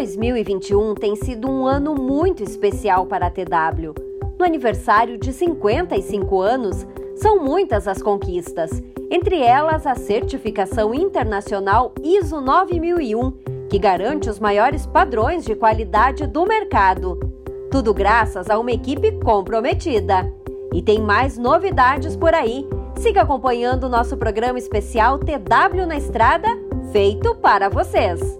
2021 tem sido um ano muito especial para a TW. No aniversário de 55 anos, são muitas as conquistas, entre elas a certificação internacional ISO 9001, que garante os maiores padrões de qualidade do mercado. Tudo graças a uma equipe comprometida. E tem mais novidades por aí. Siga acompanhando o nosso programa especial TW na Estrada, feito para vocês.